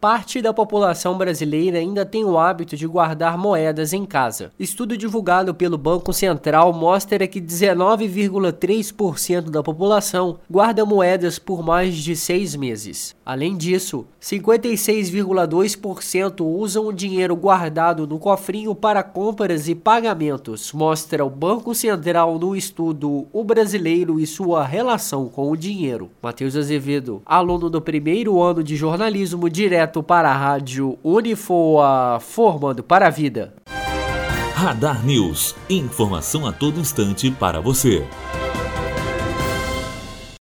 Parte da população brasileira ainda tem o hábito de guardar moedas em casa. Estudo divulgado pelo Banco Central mostra que 19,3% da população guarda moedas por mais de seis meses. Além disso, 56,2% usam o dinheiro guardado no cofrinho para compras e pagamentos, mostra o Banco Central no estudo O Brasileiro e sua relação com o dinheiro. Matheus Azevedo, aluno do primeiro ano de jornalismo direto direto para a rádio Unifoa, formando para a vida. Radar News. Informação a todo instante para você.